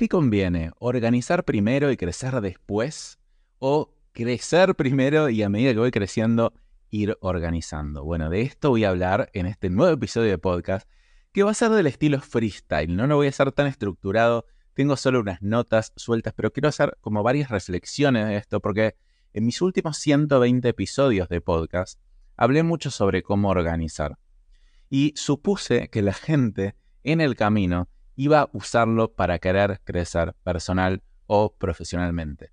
¿qué conviene? ¿Organizar primero y crecer después? ¿O crecer primero y a medida que voy creciendo ir organizando? Bueno, de esto voy a hablar en este nuevo episodio de podcast que va a ser del estilo freestyle. No lo voy a hacer tan estructurado, tengo solo unas notas sueltas, pero quiero hacer como varias reflexiones de esto porque en mis últimos 120 episodios de podcast hablé mucho sobre cómo organizar. Y supuse que la gente en el camino iba a usarlo para querer crecer personal o profesionalmente.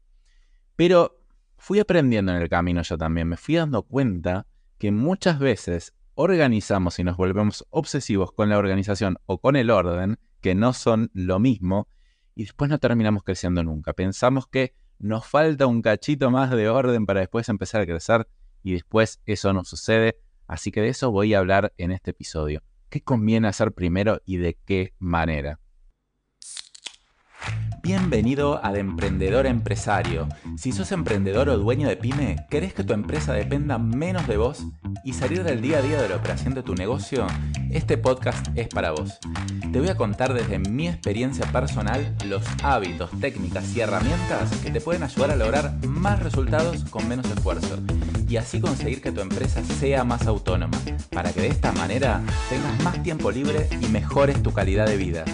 Pero fui aprendiendo en el camino yo también, me fui dando cuenta que muchas veces organizamos y nos volvemos obsesivos con la organización o con el orden, que no son lo mismo, y después no terminamos creciendo nunca. Pensamos que nos falta un cachito más de orden para después empezar a crecer y después eso no sucede. Así que de eso voy a hablar en este episodio. ¿Qué conviene hacer primero y de qué manera? Bienvenido al Emprendedor Empresario. Si sos emprendedor o dueño de pyme, ¿querés que tu empresa dependa menos de vos y salir del día a día de la operación de tu negocio? Este podcast es para vos. Te voy a contar desde mi experiencia personal los hábitos, técnicas y herramientas que te pueden ayudar a lograr más resultados con menos esfuerzo y así conseguir que tu empresa sea más autónoma, para que de esta manera tengas más tiempo libre y mejores tu calidad de vida.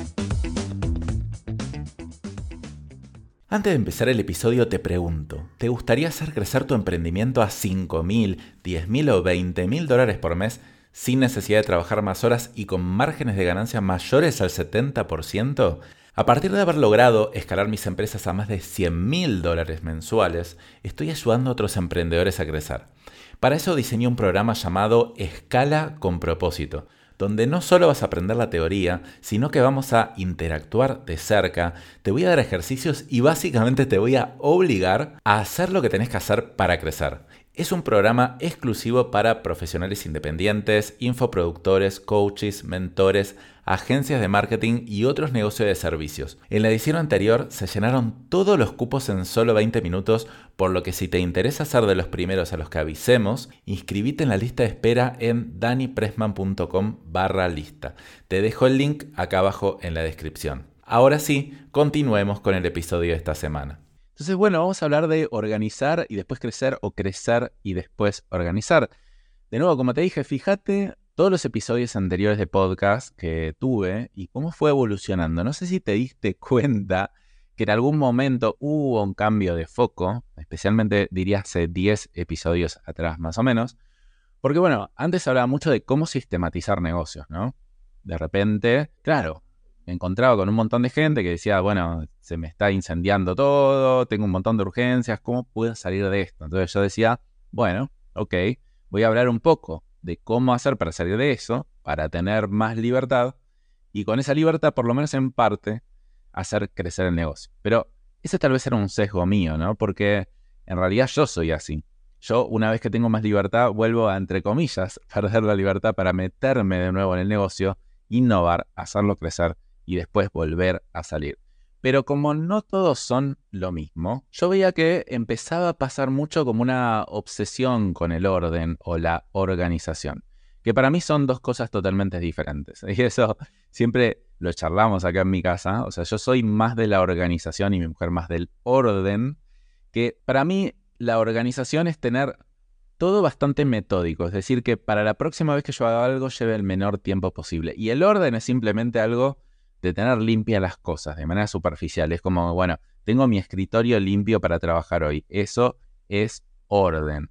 Antes de empezar el episodio te pregunto, ¿te gustaría hacer crecer tu emprendimiento a 5 mil, 10 mil o 20 mil dólares por mes sin necesidad de trabajar más horas y con márgenes de ganancia mayores al 70%? A partir de haber logrado escalar mis empresas a más de 100 mil dólares mensuales, estoy ayudando a otros emprendedores a crecer. Para eso diseñé un programa llamado Escala con propósito donde no solo vas a aprender la teoría, sino que vamos a interactuar de cerca, te voy a dar ejercicios y básicamente te voy a obligar a hacer lo que tenés que hacer para crecer. Es un programa exclusivo para profesionales independientes, infoproductores, coaches, mentores, agencias de marketing y otros negocios de servicios. En la edición anterior se llenaron todos los cupos en solo 20 minutos, por lo que si te interesa ser de los primeros a los que avisemos, inscribite en la lista de espera en danipressman.com barra lista. Te dejo el link acá abajo en la descripción. Ahora sí, continuemos con el episodio de esta semana. Entonces, bueno, vamos a hablar de organizar y después crecer o crecer y después organizar. De nuevo, como te dije, fíjate todos los episodios anteriores de podcast que tuve y cómo fue evolucionando. No sé si te diste cuenta que en algún momento hubo un cambio de foco, especialmente diría hace 10 episodios atrás más o menos, porque bueno, antes hablaba mucho de cómo sistematizar negocios, ¿no? De repente, claro, me encontraba con un montón de gente que decía, bueno, se me está incendiando todo, tengo un montón de urgencias, ¿cómo puedo salir de esto? Entonces yo decía, bueno, ok, voy a hablar un poco de cómo hacer para salir de eso, para tener más libertad y con esa libertad, por lo menos en parte, hacer crecer el negocio. Pero ese tal vez era un sesgo mío, ¿no? Porque en realidad yo soy así. Yo, una vez que tengo más libertad, vuelvo a, entre comillas, perder la libertad para meterme de nuevo en el negocio, innovar, hacerlo crecer y después volver a salir. Pero como no todos son lo mismo, yo veía que empezaba a pasar mucho como una obsesión con el orden o la organización, que para mí son dos cosas totalmente diferentes. Y eso siempre lo charlamos acá en mi casa. O sea, yo soy más de la organización y mi mujer más del orden, que para mí la organización es tener todo bastante metódico, es decir, que para la próxima vez que yo haga algo lleve el menor tiempo posible. Y el orden es simplemente algo de tener limpias las cosas de manera superficial. Es como, bueno, tengo mi escritorio limpio para trabajar hoy. Eso es orden.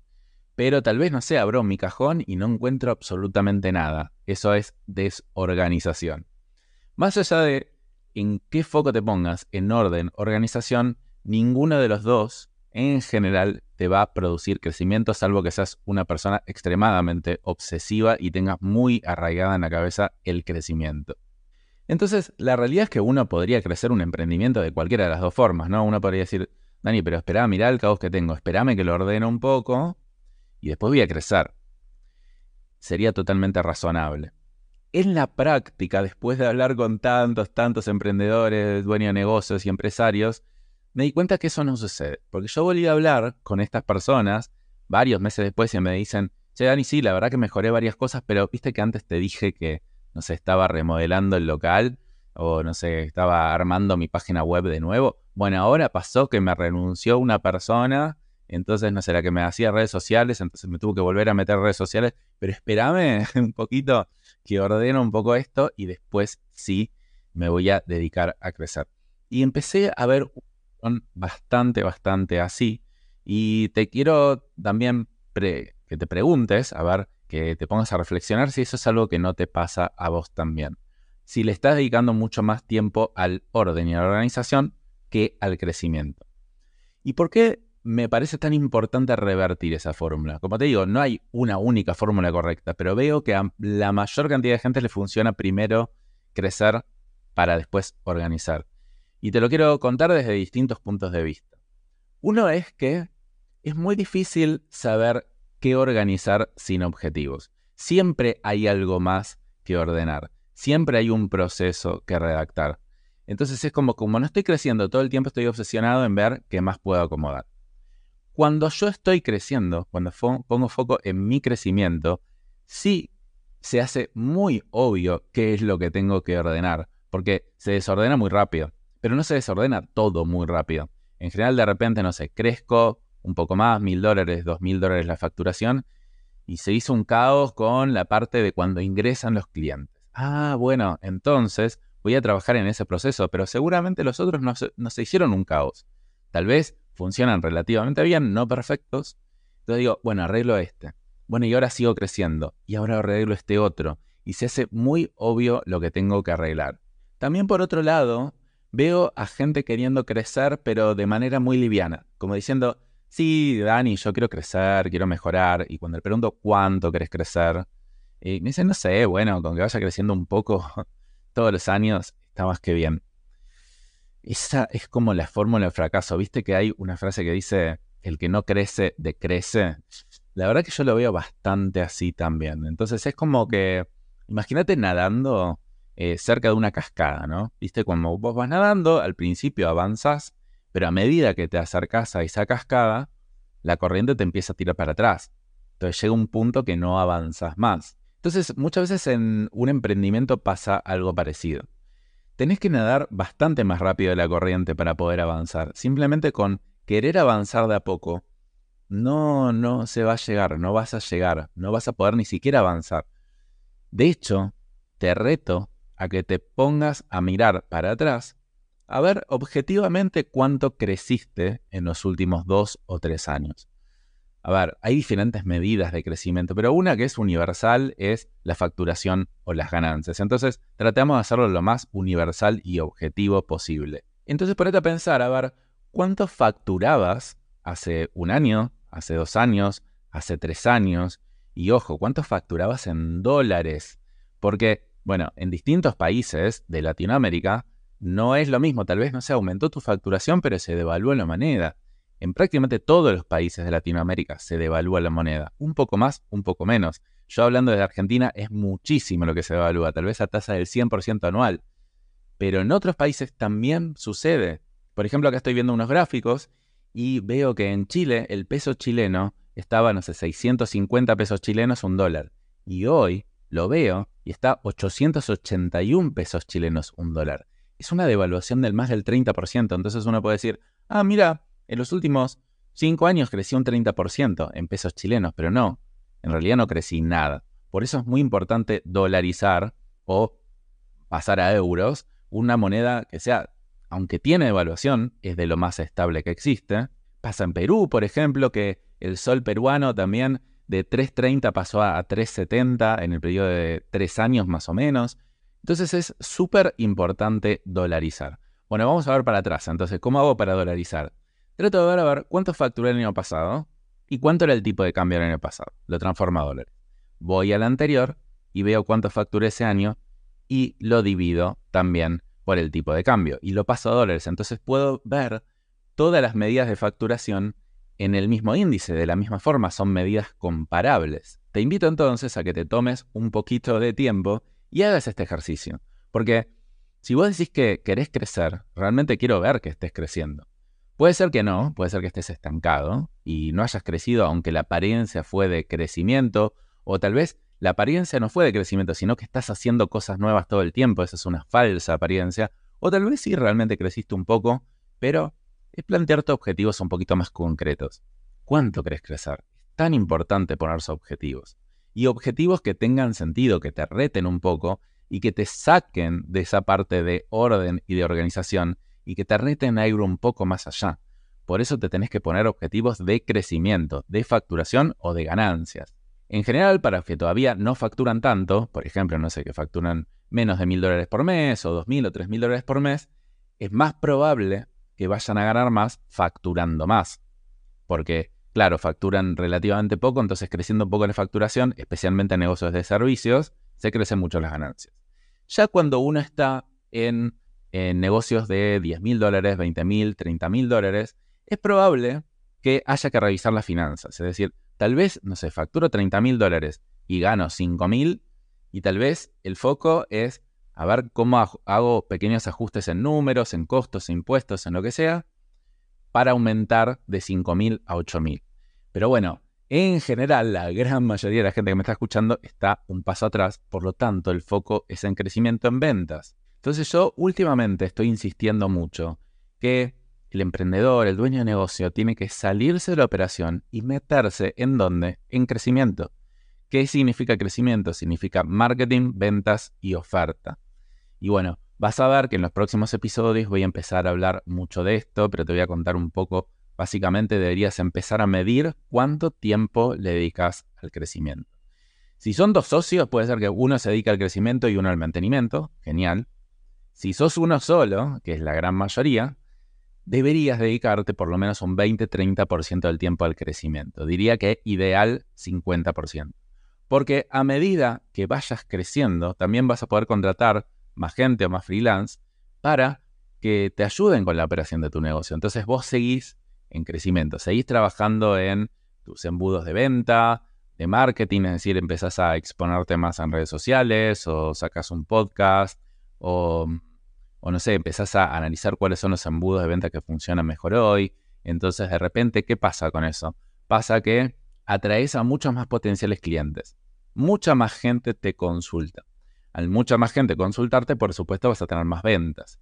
Pero tal vez, no sé, abro mi cajón y no encuentro absolutamente nada. Eso es desorganización. Más allá de en qué foco te pongas, en orden, organización, ninguno de los dos en general te va a producir crecimiento, salvo que seas una persona extremadamente obsesiva y tengas muy arraigada en la cabeza el crecimiento. Entonces, la realidad es que uno podría crecer un emprendimiento de cualquiera de las dos formas, ¿no? Uno podría decir, Dani, pero espera, mirá el caos que tengo, espérame que lo ordene un poco y después voy a crecer. Sería totalmente razonable. En la práctica, después de hablar con tantos, tantos emprendedores, dueños de negocios y empresarios, me di cuenta que eso no sucede. Porque yo volví a hablar con estas personas varios meses después y me dicen, che, Dani, sí, la verdad que mejoré varias cosas, pero viste que antes te dije que no se estaba remodelando el local o no sé, estaba armando mi página web de nuevo. Bueno, ahora pasó que me renunció una persona, entonces no sé, la que me hacía redes sociales, entonces me tuvo que volver a meter redes sociales, pero espérame un poquito que ordeno un poco esto y después sí me voy a dedicar a crecer. Y empecé a ver bastante, bastante así. Y te quiero también que te preguntes, a ver, que te pongas a reflexionar si eso es algo que no te pasa a vos también si le estás dedicando mucho más tiempo al orden y a la organización que al crecimiento. ¿Y por qué me parece tan importante revertir esa fórmula? Como te digo, no hay una única fórmula correcta, pero veo que a la mayor cantidad de gente le funciona primero crecer para después organizar. Y te lo quiero contar desde distintos puntos de vista. Uno es que es muy difícil saber qué organizar sin objetivos. Siempre hay algo más que ordenar siempre hay un proceso que redactar. Entonces es como, como no estoy creciendo todo el tiempo, estoy obsesionado en ver qué más puedo acomodar. Cuando yo estoy creciendo, cuando pongo foco en mi crecimiento, sí se hace muy obvio qué es lo que tengo que ordenar, porque se desordena muy rápido, pero no se desordena todo muy rápido. En general, de repente, no sé, crezco un poco más, mil dólares, dos mil dólares la facturación, y se hizo un caos con la parte de cuando ingresan los clientes. Ah, bueno, entonces voy a trabajar en ese proceso, pero seguramente los otros no se, hicieron un caos. Tal vez funcionan relativamente bien, no perfectos. Entonces digo, bueno, arreglo este. Bueno, y ahora sigo creciendo. Y ahora arreglo este otro. Y se hace muy obvio lo que tengo que arreglar. También por otro lado, veo a gente queriendo crecer, pero de manera muy liviana. Como diciendo, sí, Dani, yo quiero crecer, quiero mejorar. Y cuando le pregunto cuánto querés crecer, y me dicen, no sé, bueno, con que vaya creciendo un poco todos los años, está más que bien. Esa es como la fórmula del fracaso. ¿Viste que hay una frase que dice, el que no crece, decrece? La verdad que yo lo veo bastante así también. Entonces es como que, imagínate nadando eh, cerca de una cascada, ¿no? ¿Viste? Cuando vos vas nadando, al principio avanzas, pero a medida que te acercas a esa cascada, la corriente te empieza a tirar para atrás. Entonces llega un punto que no avanzas más. Entonces, muchas veces en un emprendimiento pasa algo parecido. Tenés que nadar bastante más rápido de la corriente para poder avanzar. Simplemente con querer avanzar de a poco, no, no se va a llegar, no vas a llegar, no vas a poder ni siquiera avanzar. De hecho, te reto a que te pongas a mirar para atrás, a ver objetivamente cuánto creciste en los últimos dos o tres años. A ver, hay diferentes medidas de crecimiento, pero una que es universal es la facturación o las ganancias. Entonces, tratamos de hacerlo lo más universal y objetivo posible. Entonces, ponete a pensar, a ver, ¿cuánto facturabas hace un año, hace dos años, hace tres años? Y ojo, ¿cuánto facturabas en dólares? Porque, bueno, en distintos países de Latinoamérica no es lo mismo. Tal vez no se aumentó tu facturación, pero se devaluó la moneda. En prácticamente todos los países de Latinoamérica se devalúa la moneda, un poco más, un poco menos. Yo hablando de Argentina es muchísimo lo que se devalúa, tal vez a tasa del 100% anual. Pero en otros países también sucede. Por ejemplo, acá estoy viendo unos gráficos y veo que en Chile el peso chileno estaba, no sé, 650 pesos chilenos un dólar. Y hoy lo veo y está 881 pesos chilenos un dólar. Es una devaluación del más del 30%. Entonces uno puede decir, ah, mira, en los últimos cinco años crecí un 30% en pesos chilenos, pero no, en realidad no crecí nada. Por eso es muy importante dolarizar o pasar a euros una moneda que sea, aunque tiene devaluación, es de lo más estable que existe. Pasa en Perú, por ejemplo, que el sol peruano también de 3.30 pasó a 3.70 en el periodo de tres años más o menos. Entonces es súper importante dolarizar. Bueno, vamos a ver para atrás. Entonces, ¿cómo hago para dolarizar? Trato de ver a ver cuánto facturé el año pasado y cuánto era el tipo de cambio del año pasado. Lo transformo a dólares. Voy al anterior y veo cuánto facturé ese año y lo divido también por el tipo de cambio y lo paso a dólares. Entonces puedo ver todas las medidas de facturación en el mismo índice, de la misma forma, son medidas comparables. Te invito entonces a que te tomes un poquito de tiempo y hagas este ejercicio. Porque si vos decís que querés crecer, realmente quiero ver que estés creciendo. Puede ser que no, puede ser que estés estancado y no hayas crecido aunque la apariencia fue de crecimiento, o tal vez la apariencia no fue de crecimiento, sino que estás haciendo cosas nuevas todo el tiempo, esa es una falsa apariencia, o tal vez sí realmente creciste un poco, pero es plantearte objetivos un poquito más concretos. ¿Cuánto crees crecer? Es tan importante ponerse objetivos. Y objetivos que tengan sentido, que te reten un poco y que te saquen de esa parte de orden y de organización y que te reten a ir un poco más allá. Por eso te tenés que poner objetivos de crecimiento, de facturación o de ganancias. En general, para los que todavía no facturan tanto, por ejemplo, no sé, que facturan menos de mil dólares por mes o dos mil o tres mil dólares por mes, es más probable que vayan a ganar más facturando más. Porque, claro, facturan relativamente poco, entonces creciendo un poco la facturación, especialmente en negocios de servicios, se crecen mucho las ganancias. Ya cuando uno está en, negocios de 10 mil dólares, 20 mil, 30 mil dólares, es probable que haya que revisar las finanzas. Es decir, tal vez, no sé, facturo 30 mil dólares y gano 5 mil, y tal vez el foco es a ver cómo hago pequeños ajustes en números, en costos, en impuestos, en lo que sea, para aumentar de 5.000 a 8.000. Pero bueno, en general, la gran mayoría de la gente que me está escuchando está un paso atrás, por lo tanto, el foco es en crecimiento en ventas. Entonces yo últimamente estoy insistiendo mucho que el emprendedor, el dueño de negocio, tiene que salirse de la operación y meterse en dónde? En crecimiento. ¿Qué significa crecimiento? Significa marketing, ventas y oferta. Y bueno, vas a ver que en los próximos episodios voy a empezar a hablar mucho de esto, pero te voy a contar un poco. Básicamente deberías empezar a medir cuánto tiempo le dedicas al crecimiento. Si son dos socios, puede ser que uno se dedique al crecimiento y uno al mantenimiento. Genial. Si sos uno solo, que es la gran mayoría, deberías dedicarte por lo menos un 20-30% del tiempo al crecimiento. Diría que ideal 50%. Porque a medida que vayas creciendo, también vas a poder contratar más gente o más freelance para que te ayuden con la operación de tu negocio. Entonces vos seguís en crecimiento, seguís trabajando en tus embudos de venta, de marketing, es decir, empezás a exponerte más en redes sociales o sacas un podcast o, o no sé, empezás a analizar cuáles son los embudos de venta que funcionan mejor hoy. Entonces, de repente, ¿qué pasa con eso? Pasa que atraes a muchos más potenciales clientes mucha más gente te consulta. Al mucha más gente consultarte, por supuesto, vas a tener más ventas.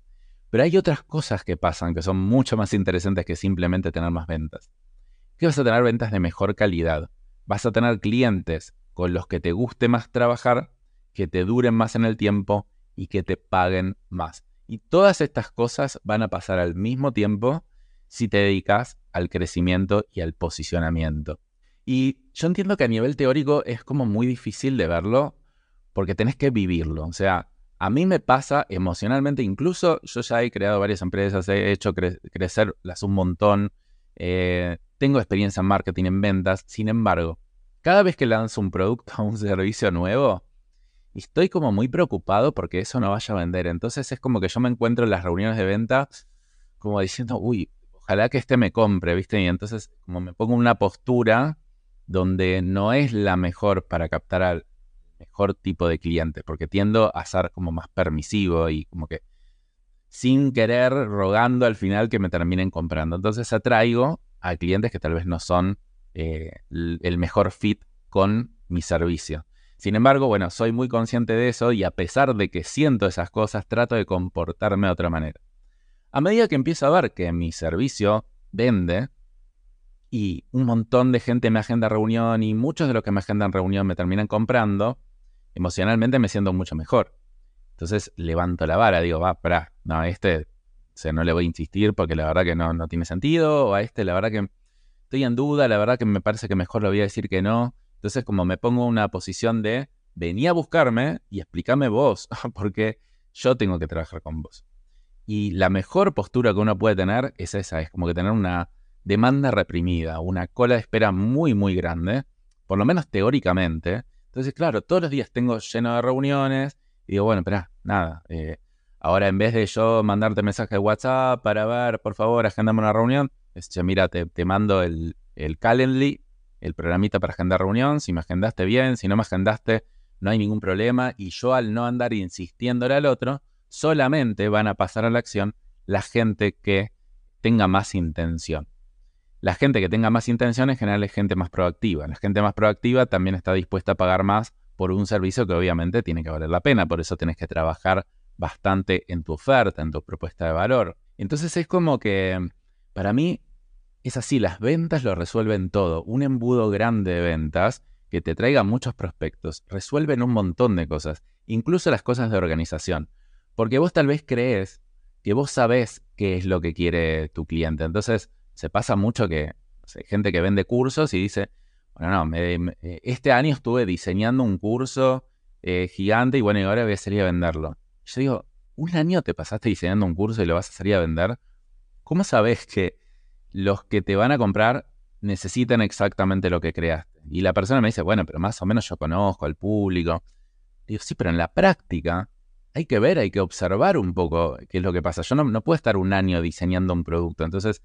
Pero hay otras cosas que pasan que son mucho más interesantes que simplemente tener más ventas. Que vas a tener ventas de mejor calidad. Vas a tener clientes con los que te guste más trabajar, que te duren más en el tiempo y que te paguen más. Y todas estas cosas van a pasar al mismo tiempo si te dedicas al crecimiento y al posicionamiento. Y yo entiendo que a nivel teórico es como muy difícil de verlo porque tenés que vivirlo. O sea, a mí me pasa emocionalmente, incluso yo ya he creado varias empresas, he hecho crecerlas un montón, eh, tengo experiencia en marketing, en ventas, sin embargo, cada vez que lanzo un producto o un servicio nuevo, estoy como muy preocupado porque eso no vaya a vender. Entonces es como que yo me encuentro en las reuniones de venta como diciendo, uy, ojalá que este me compre, ¿viste? Y entonces como me pongo una postura donde no es la mejor para captar al mejor tipo de cliente, porque tiendo a ser como más permisivo y como que sin querer, rogando al final que me terminen comprando. Entonces atraigo a clientes que tal vez no son eh, el mejor fit con mi servicio. Sin embargo, bueno, soy muy consciente de eso y a pesar de que siento esas cosas, trato de comportarme de otra manera. A medida que empiezo a ver que mi servicio vende, y un montón de gente me agenda reunión y muchos de los que me agendan reunión me terminan comprando, emocionalmente me siento mucho mejor. Entonces levanto la vara, digo, va, para, no, a este o no le voy a insistir porque la verdad que no, no tiene sentido, o a este la verdad que estoy en duda, la verdad que me parece que mejor le voy a decir que no. Entonces como me pongo una posición de, venía a buscarme y explícame vos, porque yo tengo que trabajar con vos. Y la mejor postura que uno puede tener es esa, es como que tener una demanda reprimida, una cola de espera muy, muy grande, por lo menos teóricamente. Entonces, claro, todos los días tengo lleno de reuniones y digo, bueno, espera, nada. Eh, ahora, en vez de yo mandarte mensaje de WhatsApp para ver, por favor, agendame una reunión, es, mira, te, te mando el, el Calendly, el programita para agendar reunión. Si me agendaste bien, si no me agendaste, no hay ningún problema. Y yo, al no andar insistiéndole al otro, solamente van a pasar a la acción la gente que tenga más intención. La gente que tenga más intención en general es gente más proactiva. La gente más proactiva también está dispuesta a pagar más por un servicio que obviamente tiene que valer la pena, por eso tenés que trabajar bastante en tu oferta, en tu propuesta de valor. Entonces es como que, para mí, es así, las ventas lo resuelven todo. Un embudo grande de ventas que te traiga muchos prospectos resuelven un montón de cosas, incluso las cosas de organización. Porque vos tal vez crees que vos sabés qué es lo que quiere tu cliente. Entonces, se pasa mucho que hay gente que vende cursos y dice, bueno, no, eh, este año estuve diseñando un curso eh, gigante y bueno, y ahora voy a salir a venderlo. Yo digo, ¿un año te pasaste diseñando un curso y lo vas a salir a vender? ¿Cómo sabes que los que te van a comprar necesitan exactamente lo que creaste? Y la persona me dice, bueno, pero más o menos yo conozco al público. Digo, sí, pero en la práctica hay que ver, hay que observar un poco qué es lo que pasa. Yo no, no puedo estar un año diseñando un producto. Entonces,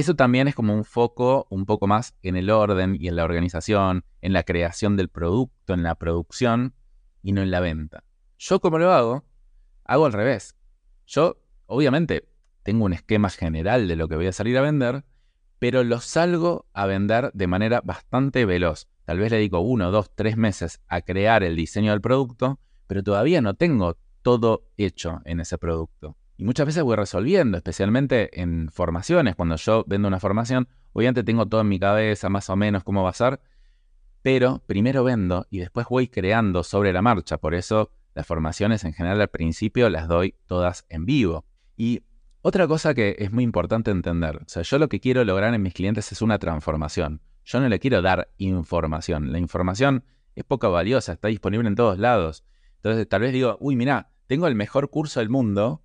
eso también es como un foco un poco más en el orden y en la organización, en la creación del producto, en la producción y no en la venta. Yo como lo hago, hago al revés. Yo, obviamente, tengo un esquema general de lo que voy a salir a vender, pero lo salgo a vender de manera bastante veloz. Tal vez le dedico uno, dos, tres meses a crear el diseño del producto, pero todavía no tengo todo hecho en ese producto. Y muchas veces voy resolviendo, especialmente en formaciones. Cuando yo vendo una formación, obviamente tengo todo en mi cabeza, más o menos cómo va a ser, pero primero vendo y después voy creando sobre la marcha. Por eso las formaciones en general al principio las doy todas en vivo. Y otra cosa que es muy importante entender, o sea, yo lo que quiero lograr en mis clientes es una transformación. Yo no le quiero dar información. La información es poco valiosa, está disponible en todos lados. Entonces tal vez digo, uy, mira, tengo el mejor curso del mundo,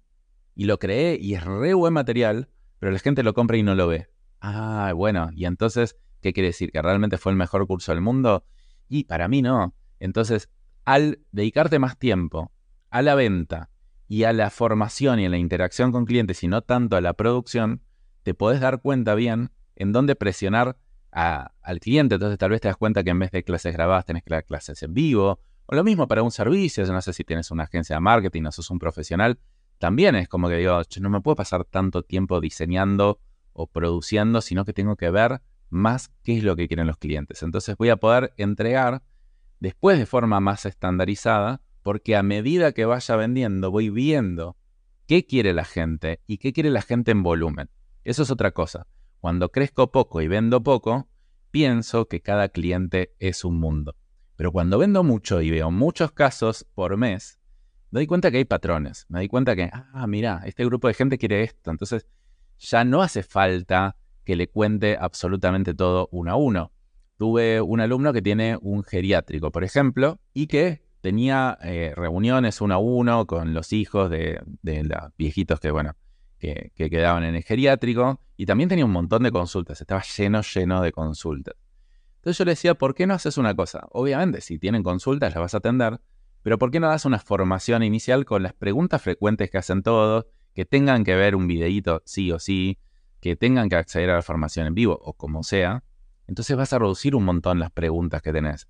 y lo creé y es re buen material, pero la gente lo compra y no lo ve. Ah, bueno, y entonces, ¿qué quiere decir? ¿Que realmente fue el mejor curso del mundo? Y para mí no. Entonces, al dedicarte más tiempo a la venta y a la formación y a la interacción con clientes y no tanto a la producción, te podés dar cuenta bien en dónde presionar al cliente. Entonces tal vez te das cuenta que en vez de clases grabadas tenés que dar clases en vivo. O lo mismo para un servicio. Yo no sé si tienes una agencia de marketing o sos un profesional también es como que digo, no me puedo pasar tanto tiempo diseñando o produciendo, sino que tengo que ver más qué es lo que quieren los clientes. Entonces voy a poder entregar después de forma más estandarizada, porque a medida que vaya vendiendo voy viendo qué quiere la gente y qué quiere la gente en volumen. Eso es otra cosa. Cuando crezco poco y vendo poco, pienso que cada cliente es un mundo. Pero cuando vendo mucho y veo muchos casos por mes, me doy cuenta que hay patrones. Me doy cuenta que, ah, mira, este grupo de gente quiere esto. Entonces, ya no hace falta que le cuente absolutamente todo uno a uno. Tuve un alumno que tiene un geriátrico, por ejemplo, y que tenía eh, reuniones uno a uno con los hijos de, los viejitos que, bueno, que, que, quedaban en el geriátrico, y también tenía un montón de consultas, estaba lleno, lleno de consultas. Entonces yo le decía, ¿por qué no haces una cosa? Obviamente, si tienen consultas, las vas a atender, pero ¿por qué no das una formación inicial con las preguntas frecuentes que hacen todos, que tengan que ver un videíto sí o sí, que tengan que acceder a la formación en vivo o como sea? Entonces vas a reducir un montón las preguntas que tenés.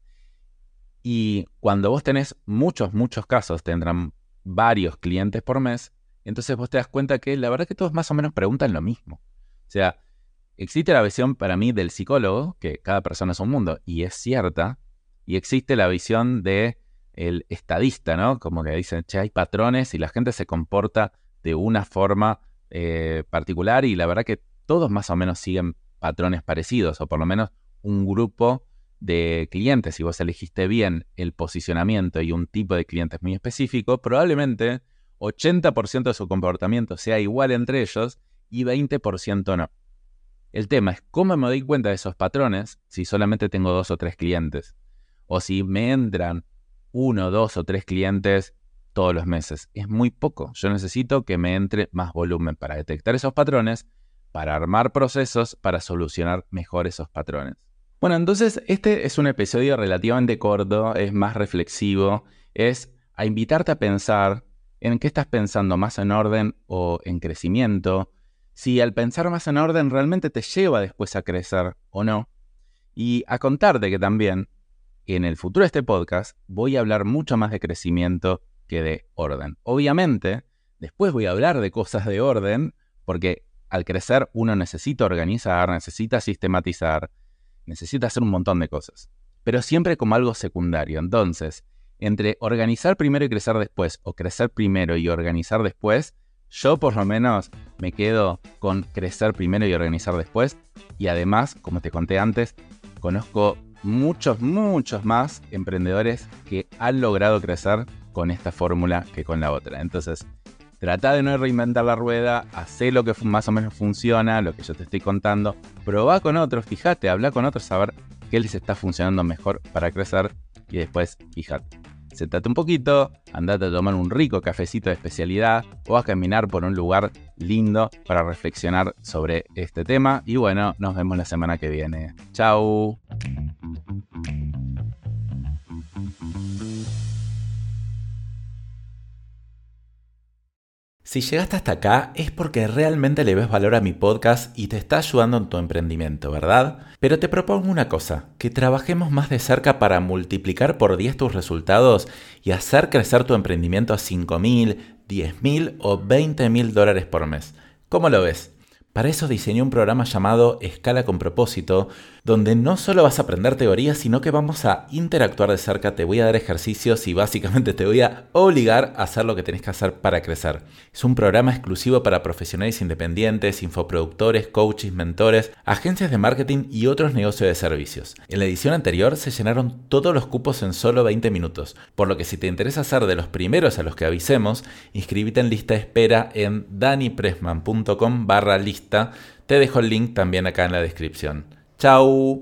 Y cuando vos tenés muchos, muchos casos, tendrán varios clientes por mes, entonces vos te das cuenta que la verdad que todos más o menos preguntan lo mismo. O sea, existe la visión para mí del psicólogo, que cada persona es un mundo, y es cierta, y existe la visión de el estadista, ¿no? Como que dicen, che, hay patrones y la gente se comporta de una forma eh, particular y la verdad que todos más o menos siguen patrones parecidos o por lo menos un grupo de clientes. Si vos elegiste bien el posicionamiento y un tipo de clientes muy específico, probablemente 80% de su comportamiento sea igual entre ellos y 20% no. El tema es cómo me doy cuenta de esos patrones si solamente tengo dos o tres clientes. O si me entran uno, dos o tres clientes todos los meses. Es muy poco. Yo necesito que me entre más volumen para detectar esos patrones, para armar procesos, para solucionar mejor esos patrones. Bueno, entonces este es un episodio relativamente corto, es más reflexivo, es a invitarte a pensar en qué estás pensando más en orden o en crecimiento, si al pensar más en orden realmente te lleva después a crecer o no, y a contarte que también en el futuro de este podcast voy a hablar mucho más de crecimiento que de orden. Obviamente, después voy a hablar de cosas de orden, porque al crecer uno necesita organizar, necesita sistematizar, necesita hacer un montón de cosas. pero siempre como algo secundario. Entonces, entre organizar primero y crecer después, o crecer primero y organizar después, yo por lo menos me quedo con crecer primero y organizar después. Y además, como te conté antes, conozco muchos, muchos más emprendedores que han logrado crecer con esta fórmula que con la otra. Entonces, trata de no reinventar la rueda, hace lo que más o menos funciona, lo que yo te estoy contando, probá con otros, fíjate, habla con otros, a ver qué les está funcionando mejor para crecer y después fíjate. Sentate un poquito, andate a tomar un rico cafecito de especialidad o a caminar por un lugar lindo para reflexionar sobre este tema. Y bueno, nos vemos la semana que viene. Chao. Si llegaste hasta acá es porque realmente le ves valor a mi podcast y te está ayudando en tu emprendimiento, ¿verdad? Pero te propongo una cosa, que trabajemos más de cerca para multiplicar por 10 tus resultados y hacer crecer tu emprendimiento a 5 mil, 10 mil o 20 mil dólares por mes. ¿Cómo lo ves? Para eso diseñé un programa llamado Escala con propósito, donde no solo vas a aprender teoría, sino que vamos a interactuar de cerca, te voy a dar ejercicios y básicamente te voy a obligar a hacer lo que tienes que hacer para crecer. Es un programa exclusivo para profesionales independientes, infoproductores, coaches, mentores, agencias de marketing y otros negocios de servicios. En la edición anterior se llenaron todos los cupos en solo 20 minutos, por lo que si te interesa ser de los primeros a los que avisemos, inscríbete en lista espera en danipressman.com barra Te dejo el link también acá en la descripción. Chao.